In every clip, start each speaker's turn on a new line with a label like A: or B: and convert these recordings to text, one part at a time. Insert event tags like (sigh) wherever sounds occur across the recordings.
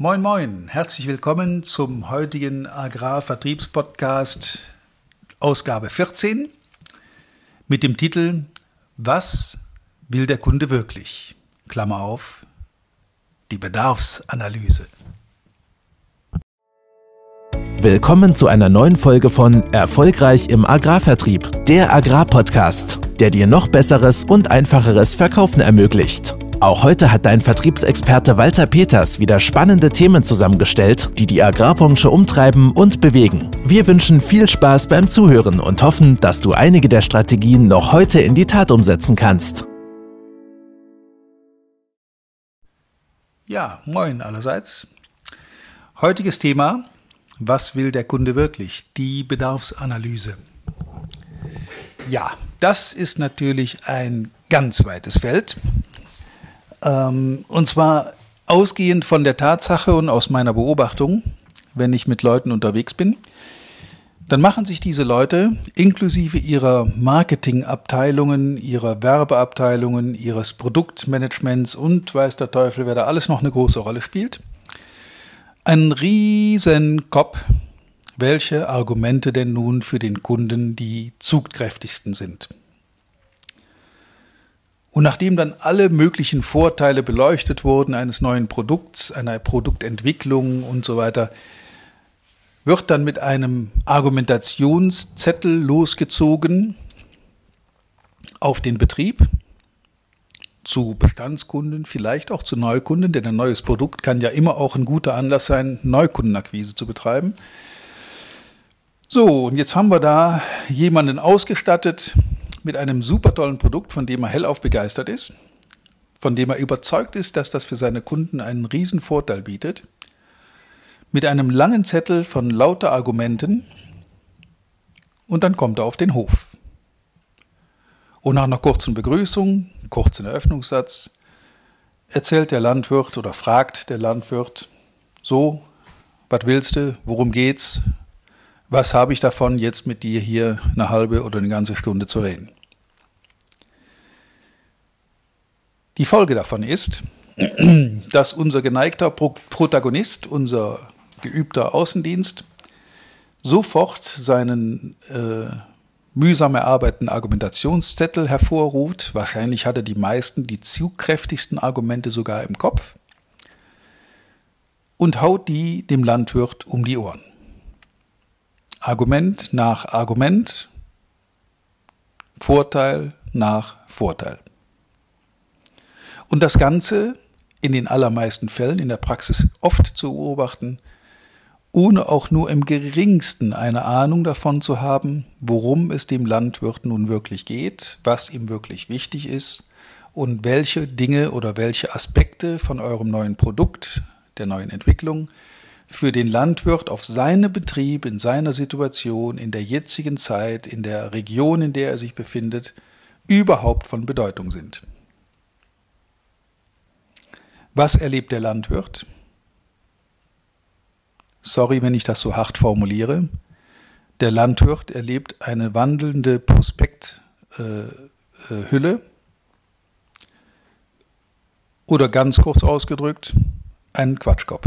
A: Moin, moin, herzlich willkommen zum heutigen Agrarvertriebspodcast Ausgabe 14 mit dem Titel Was will der Kunde wirklich? Klammer auf, die Bedarfsanalyse.
B: Willkommen zu einer neuen Folge von Erfolgreich im Agrarvertrieb, der Agrarpodcast, der dir noch besseres und einfacheres Verkaufen ermöglicht. Auch heute hat dein Vertriebsexperte Walter Peters wieder spannende Themen zusammengestellt, die die Agrarbranche umtreiben und bewegen. Wir wünschen viel Spaß beim Zuhören und hoffen, dass du einige der Strategien noch heute in die Tat umsetzen kannst.
A: Ja, moin allerseits. Heutiges Thema, was will der Kunde wirklich? Die Bedarfsanalyse. Ja, das ist natürlich ein ganz weites Feld. Ähm, und zwar ausgehend von der Tatsache und aus meiner Beobachtung, wenn ich mit Leuten unterwegs bin, dann machen sich diese Leute inklusive ihrer Marketingabteilungen, ihrer Werbeabteilungen, ihres Produktmanagements und weiß der Teufel, wer da alles noch eine große Rolle spielt, einen riesen Kopf, welche Argumente denn nun für den Kunden die zugkräftigsten sind. Und nachdem dann alle möglichen Vorteile beleuchtet wurden eines neuen Produkts, einer Produktentwicklung und so weiter, wird dann mit einem Argumentationszettel losgezogen auf den Betrieb zu Bestandskunden, vielleicht auch zu Neukunden, denn ein neues Produkt kann ja immer auch ein guter Anlass sein, Neukundenakquise zu betreiben. So, und jetzt haben wir da jemanden ausgestattet, mit einem super tollen Produkt, von dem er hellauf begeistert ist, von dem er überzeugt ist, dass das für seine Kunden einen riesen Vorteil bietet, mit einem langen Zettel von lauter Argumenten und dann kommt er auf den Hof. Und nach einer kurzen Begrüßung, kurzen Eröffnungssatz, erzählt der Landwirt oder fragt der Landwirt, so, was willst du, worum geht's, was habe ich davon, jetzt mit dir hier eine halbe oder eine ganze Stunde zu reden? Die Folge davon ist, (clears throat) dass unser geneigter Protagonist, unser geübter Außendienst, sofort seinen äh, mühsam erarbeiteten Argumentationszettel hervorruft. Wahrscheinlich hat er die meisten, die zugkräftigsten Argumente sogar im Kopf und haut die dem Landwirt um die Ohren. Argument nach Argument, Vorteil nach Vorteil. Und das Ganze in den allermeisten Fällen in der Praxis oft zu beobachten, ohne auch nur im geringsten eine Ahnung davon zu haben, worum es dem Landwirt nun wirklich geht, was ihm wirklich wichtig ist und welche Dinge oder welche Aspekte von eurem neuen Produkt, der neuen Entwicklung für den Landwirt auf seinen Betrieb, in seiner Situation, in der jetzigen Zeit, in der Region, in der er sich befindet, überhaupt von Bedeutung sind. Was erlebt der Landwirt? Sorry, wenn ich das so hart formuliere. Der Landwirt erlebt eine wandelnde Prospekthülle äh, äh, oder ganz kurz ausgedrückt, einen Quatschkopf.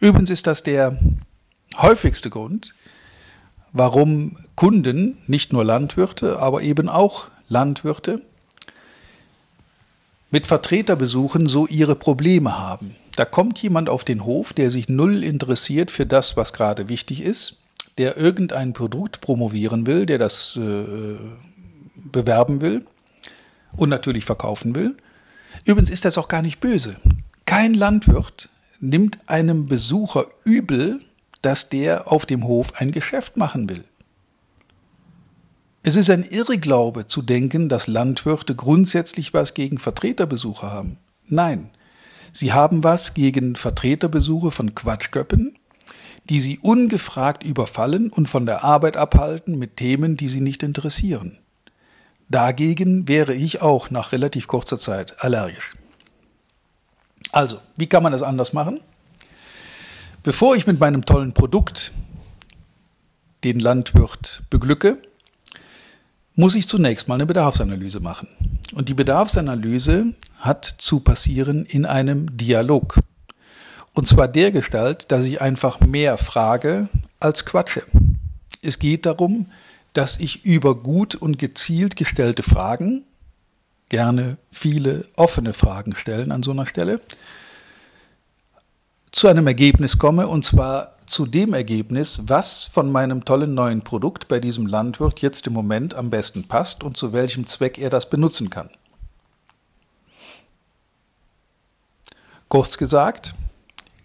A: Übrigens ist das der häufigste Grund, warum Kunden, nicht nur Landwirte, aber eben auch Landwirte, mit Vertreterbesuchen so ihre Probleme haben. Da kommt jemand auf den Hof, der sich null interessiert für das, was gerade wichtig ist, der irgendein Produkt promovieren will, der das äh, bewerben will und natürlich verkaufen will. Übrigens ist das auch gar nicht böse. Kein Landwirt nimmt einem Besucher übel, dass der auf dem Hof ein Geschäft machen will. Es ist ein Irrglaube zu denken, dass Landwirte grundsätzlich was gegen Vertreterbesucher haben. Nein, sie haben was gegen Vertreterbesuche von Quatschköppen, die sie ungefragt überfallen und von der Arbeit abhalten mit Themen, die sie nicht interessieren. Dagegen wäre ich auch nach relativ kurzer Zeit allergisch. Also, wie kann man das anders machen? Bevor ich mit meinem tollen Produkt den Landwirt beglücke, muss ich zunächst mal eine Bedarfsanalyse machen. Und die Bedarfsanalyse hat zu passieren in einem Dialog. Und zwar der Gestalt, dass ich einfach mehr frage als quatsche. Es geht darum, dass ich über gut und gezielt gestellte Fragen, gerne viele offene Fragen stellen an so einer Stelle, zu einem Ergebnis komme, und zwar zu dem Ergebnis, was von meinem tollen neuen Produkt bei diesem Landwirt jetzt im Moment am besten passt und zu welchem Zweck er das benutzen kann. Kurz gesagt,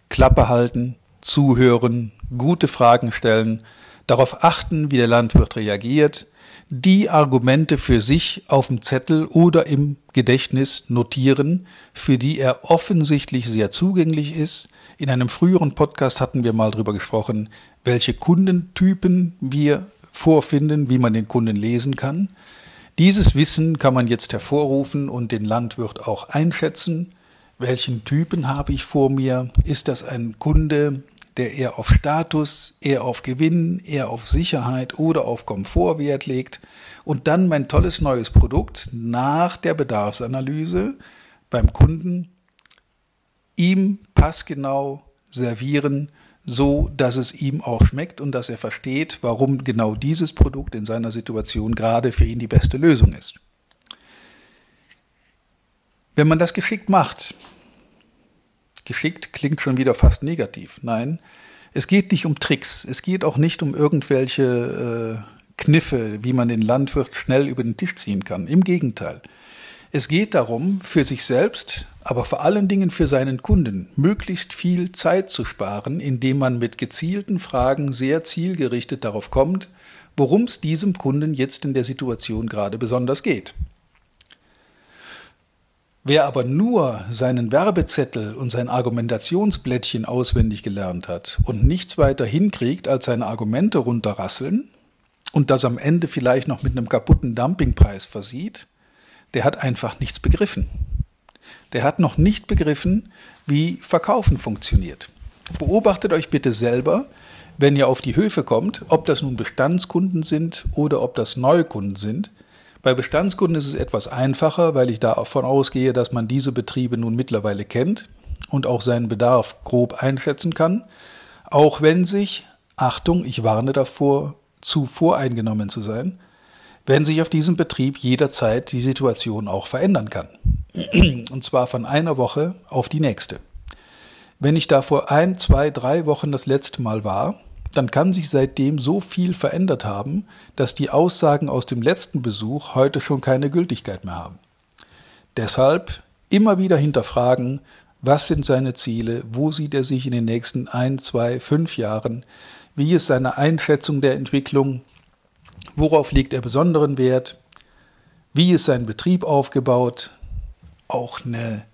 A: Klappe halten, zuhören, gute Fragen stellen, darauf achten, wie der Landwirt reagiert, die Argumente für sich auf dem Zettel oder im Gedächtnis notieren, für die er offensichtlich sehr zugänglich ist. In einem früheren Podcast hatten wir mal darüber gesprochen, welche Kundentypen wir vorfinden, wie man den Kunden lesen kann. Dieses Wissen kann man jetzt hervorrufen und den Landwirt auch einschätzen. Welchen Typen habe ich vor mir? Ist das ein Kunde, der eher auf Status, eher auf Gewinn, eher auf Sicherheit oder auf Komfort Wert legt und dann mein tolles neues Produkt nach der Bedarfsanalyse beim Kunden ihm passgenau servieren, so dass es ihm auch schmeckt und dass er versteht, warum genau dieses Produkt in seiner Situation gerade für ihn die beste Lösung ist. Wenn man das geschickt macht, Geschickt klingt schon wieder fast negativ. Nein, es geht nicht um Tricks. Es geht auch nicht um irgendwelche äh, Kniffe, wie man den Landwirt schnell über den Tisch ziehen kann. Im Gegenteil. Es geht darum, für sich selbst, aber vor allen Dingen für seinen Kunden, möglichst viel Zeit zu sparen, indem man mit gezielten Fragen sehr zielgerichtet darauf kommt, worum es diesem Kunden jetzt in der Situation gerade besonders geht. Wer aber nur seinen Werbezettel und sein Argumentationsblättchen auswendig gelernt hat und nichts weiter hinkriegt, als seine Argumente runterrasseln und das am Ende vielleicht noch mit einem kaputten Dumpingpreis versieht, der hat einfach nichts begriffen. Der hat noch nicht begriffen, wie Verkaufen funktioniert. Beobachtet euch bitte selber, wenn ihr auf die Höfe kommt, ob das nun Bestandskunden sind oder ob das Neukunden sind, bei Bestandskunden ist es etwas einfacher, weil ich davon ausgehe, dass man diese Betriebe nun mittlerweile kennt und auch seinen Bedarf grob einschätzen kann, auch wenn sich, Achtung, ich warne davor, zu voreingenommen zu sein, wenn sich auf diesem Betrieb jederzeit die Situation auch verändern kann. (clears throat) Und zwar von einer Woche auf die nächste. Wenn ich da vor ein, zwei, drei Wochen das letzte Mal war, dann kann sich seitdem so viel verändert haben, dass die Aussagen aus dem letzten Besuch heute schon keine Gültigkeit mehr haben. Deshalb immer wieder hinterfragen, was sind seine Ziele, wo sieht er sich in den nächsten ein, zwei, fünf Jahren, wie ist seine Einschätzung der Entwicklung, worauf legt er besonderen Wert, wie ist sein Betrieb aufgebaut, auch eine,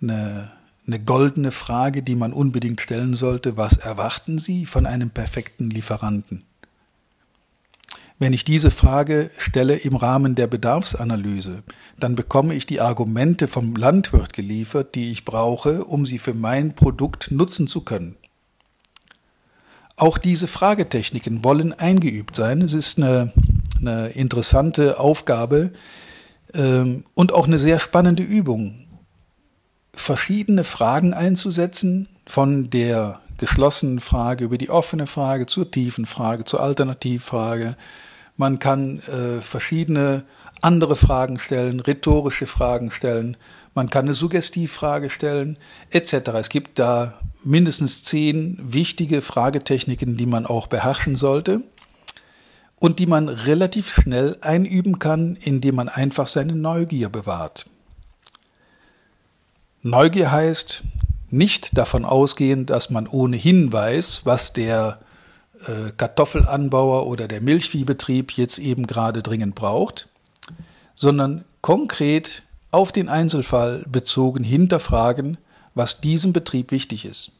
A: eine eine goldene Frage, die man unbedingt stellen sollte. Was erwarten Sie von einem perfekten Lieferanten? Wenn ich diese Frage stelle im Rahmen der Bedarfsanalyse, dann bekomme ich die Argumente vom Landwirt geliefert, die ich brauche, um sie für mein Produkt nutzen zu können. Auch diese Fragetechniken wollen eingeübt sein. Es ist eine, eine interessante Aufgabe ähm, und auch eine sehr spannende Übung verschiedene Fragen einzusetzen, von der geschlossenen Frage über die offene Frage zur tiefen Frage, zur Alternativfrage. Man kann äh, verschiedene andere Fragen stellen, rhetorische Fragen stellen, man kann eine Suggestivfrage stellen, etc. Es gibt da mindestens zehn wichtige Fragetechniken, die man auch beherrschen sollte und die man relativ schnell einüben kann, indem man einfach seine Neugier bewahrt. Neugier heißt nicht davon ausgehen, dass man ohnehin weiß, was der äh, Kartoffelanbauer oder der Milchviehbetrieb jetzt eben gerade dringend braucht, sondern konkret auf den Einzelfall bezogen hinterfragen, was diesem Betrieb wichtig ist.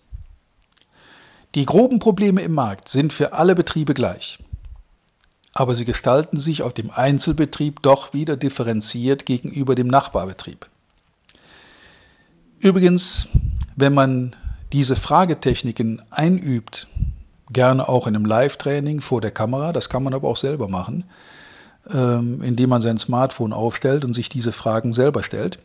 A: Die groben Probleme im Markt sind für alle Betriebe gleich, aber sie gestalten sich auf dem Einzelbetrieb doch wieder differenziert gegenüber dem Nachbarbetrieb. Übrigens, wenn man diese Fragetechniken einübt, gerne auch in einem Live-Training vor der Kamera, das kann man aber auch selber machen, ähm, indem man sein Smartphone aufstellt und sich diese Fragen selber stellt.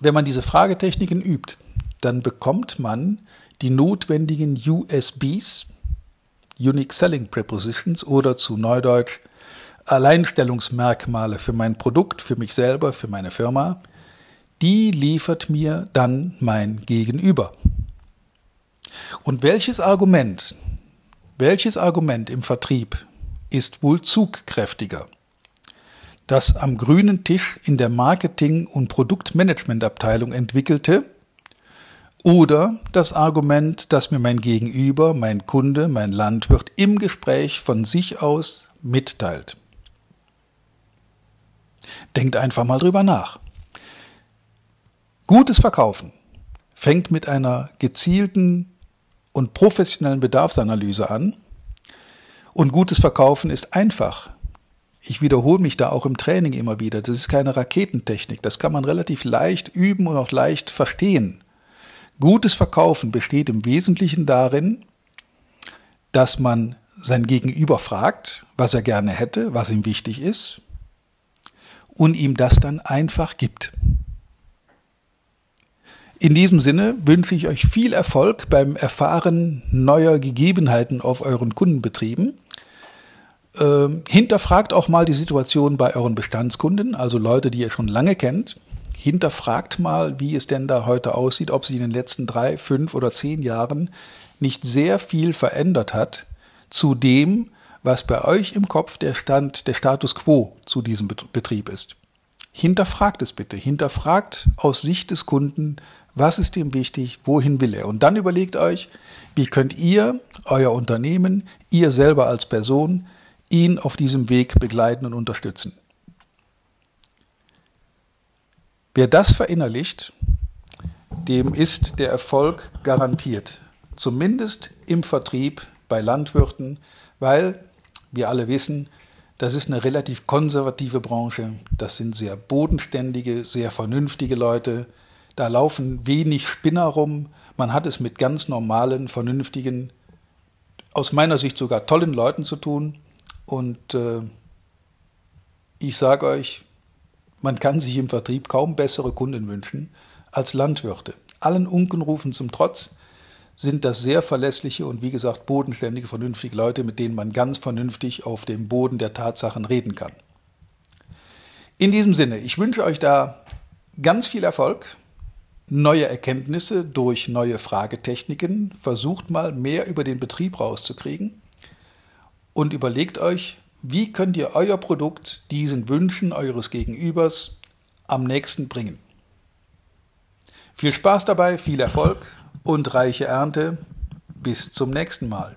A: Wenn man diese Fragetechniken übt, dann bekommt man die notwendigen USBs, Unique Selling Prepositions oder zu Neudeutsch Alleinstellungsmerkmale für mein Produkt, für mich selber, für meine Firma, die liefert mir dann mein Gegenüber. Und welches Argument, welches Argument im Vertrieb ist wohl zugkräftiger? Das am grünen Tisch in der Marketing- und Produktmanagementabteilung entwickelte oder das Argument, das mir mein Gegenüber, mein Kunde, mein Landwirt im Gespräch von sich aus mitteilt. Denkt einfach mal drüber nach. Gutes Verkaufen fängt mit einer gezielten und professionellen Bedarfsanalyse an. Und gutes Verkaufen ist einfach. Ich wiederhole mich da auch im Training immer wieder. Das ist keine Raketentechnik. Das kann man relativ leicht üben und auch leicht verstehen. Gutes Verkaufen besteht im Wesentlichen darin, dass man sein Gegenüber fragt, was er gerne hätte, was ihm wichtig ist, und ihm das dann einfach gibt. In diesem Sinne wünsche ich euch viel Erfolg beim Erfahren neuer Gegebenheiten auf euren Kundenbetrieben. Ähm, hinterfragt auch mal die Situation bei euren Bestandskunden, also Leute, die ihr schon lange kennt. Hinterfragt mal, wie es denn da heute aussieht, ob sich in den letzten drei, fünf oder zehn Jahren nicht sehr viel verändert hat zu dem, was bei euch im Kopf der Stand, der Status quo zu diesem Betrieb ist. Hinterfragt es bitte. Hinterfragt aus Sicht des Kunden, was ist ihm wichtig, wohin will er. Und dann überlegt euch, wie könnt ihr, euer Unternehmen, ihr selber als Person, ihn auf diesem Weg begleiten und unterstützen. Wer das verinnerlicht, dem ist der Erfolg garantiert. Zumindest im Vertrieb bei Landwirten, weil wir alle wissen, das ist eine relativ konservative Branche. Das sind sehr bodenständige, sehr vernünftige Leute. Da laufen wenig Spinner rum. Man hat es mit ganz normalen, vernünftigen, aus meiner Sicht sogar tollen Leuten zu tun. Und äh, ich sage euch, man kann sich im Vertrieb kaum bessere Kunden wünschen als Landwirte. Allen Unkenrufen zum Trotz sind das sehr verlässliche und wie gesagt bodenständige, vernünftige Leute, mit denen man ganz vernünftig auf dem Boden der Tatsachen reden kann. In diesem Sinne, ich wünsche euch da ganz viel Erfolg, neue Erkenntnisse durch neue Fragetechniken, versucht mal mehr über den Betrieb rauszukriegen und überlegt euch, wie könnt ihr euer Produkt diesen Wünschen eures Gegenübers am nächsten bringen. Viel Spaß dabei, viel Erfolg und reiche Ernte. Bis zum nächsten Mal.